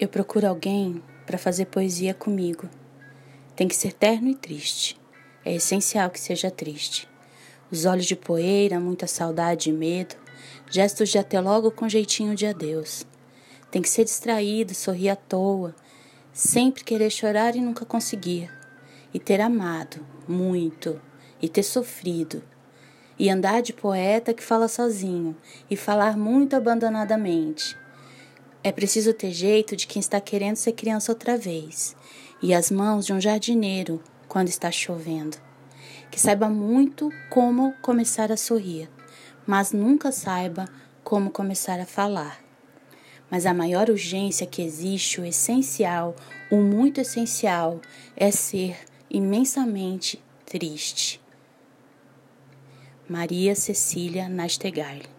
Eu procuro alguém para fazer poesia comigo. Tem que ser terno e triste. É essencial que seja triste. Os olhos de poeira, muita saudade e medo, gestos de até logo com jeitinho de adeus. Tem que ser distraído, sorrir à toa, sempre querer chorar e nunca conseguir. E ter amado muito, e ter sofrido. E andar de poeta que fala sozinho, e falar muito abandonadamente é preciso ter jeito de quem está querendo ser criança outra vez, e as mãos de um jardineiro quando está chovendo. Que saiba muito como começar a sorrir, mas nunca saiba como começar a falar. Mas a maior urgência que existe, o essencial, o muito essencial, é ser imensamente triste. Maria Cecília Nastegaile